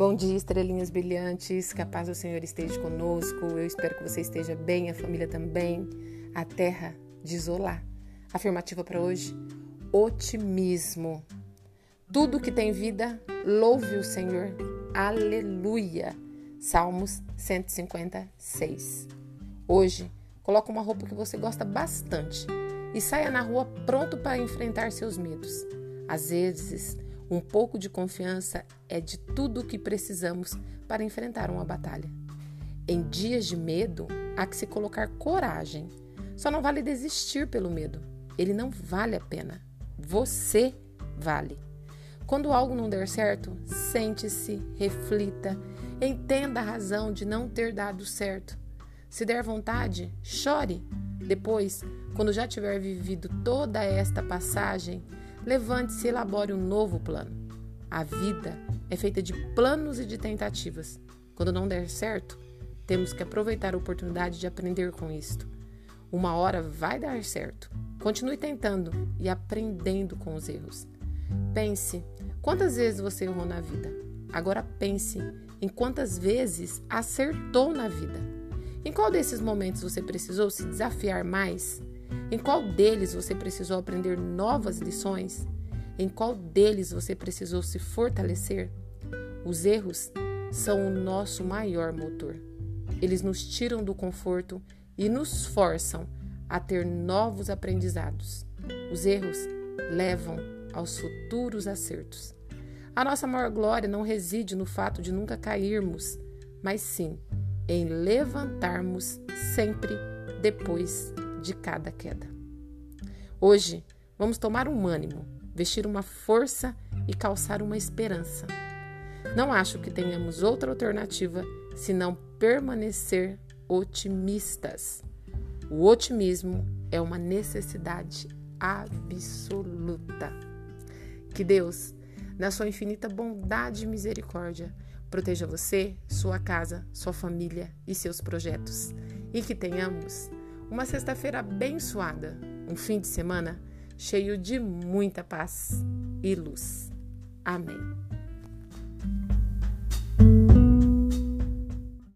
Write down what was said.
Bom dia, estrelinhas brilhantes. Que a paz do Senhor esteja conosco. Eu espero que você esteja bem, a família também. A terra de isolar. Afirmativa para hoje: otimismo. Tudo que tem vida, louve o Senhor. Aleluia. Salmos 156. Hoje, coloque uma roupa que você gosta bastante e saia na rua pronto para enfrentar seus medos. Às vezes, um pouco de confiança é de tudo o que precisamos para enfrentar uma batalha. Em dias de medo, há que se colocar coragem. Só não vale desistir pelo medo. Ele não vale a pena. Você vale. Quando algo não der certo, sente-se, reflita, entenda a razão de não ter dado certo. Se der vontade, chore. Depois, quando já tiver vivido toda esta passagem, Levante-se e elabore um novo plano. A vida é feita de planos e de tentativas. Quando não der certo, temos que aproveitar a oportunidade de aprender com isto. Uma hora vai dar certo. Continue tentando e aprendendo com os erros. Pense quantas vezes você errou na vida. Agora pense em quantas vezes acertou na vida. Em qual desses momentos você precisou se desafiar mais em qual deles você precisou aprender novas lições? Em qual deles você precisou se fortalecer? Os erros são o nosso maior motor. Eles nos tiram do conforto e nos forçam a ter novos aprendizados. Os erros levam aos futuros acertos. A nossa maior glória não reside no fato de nunca cairmos, mas sim em levantarmos sempre depois de cada queda. Hoje, vamos tomar um ânimo, vestir uma força e calçar uma esperança. Não acho que tenhamos outra alternativa senão permanecer otimistas. O otimismo é uma necessidade absoluta. Que Deus, na sua infinita bondade e misericórdia, proteja você, sua casa, sua família e seus projetos. E que tenhamos uma sexta-feira abençoada, um fim de semana cheio de muita paz e luz. Amém.